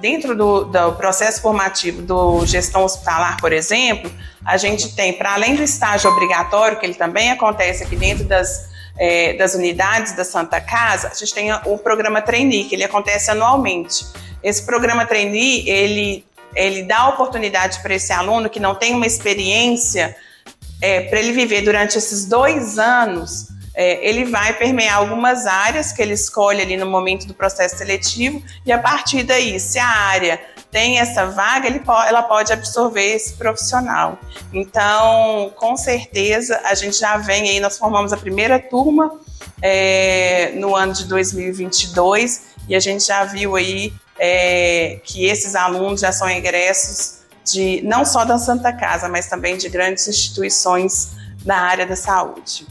Dentro do, do processo formativo do gestão hospitalar, por exemplo, a gente tem, para além do estágio obrigatório, que ele também acontece aqui dentro das, é, das unidades da Santa Casa, a gente tem o programa Trainee, que ele acontece anualmente. Esse programa Trainee, ele, ele dá oportunidade para esse aluno que não tem uma experiência, é, para ele viver durante esses dois anos é, ele vai permear algumas áreas que ele escolhe ali no momento do processo seletivo e a partir daí, se a área tem essa vaga, ele ela pode absorver esse profissional. Então, com certeza, a gente já vem aí, nós formamos a primeira turma é, no ano de 2022 e a gente já viu aí é, que esses alunos já são egressos de não só da Santa Casa, mas também de grandes instituições da área da saúde.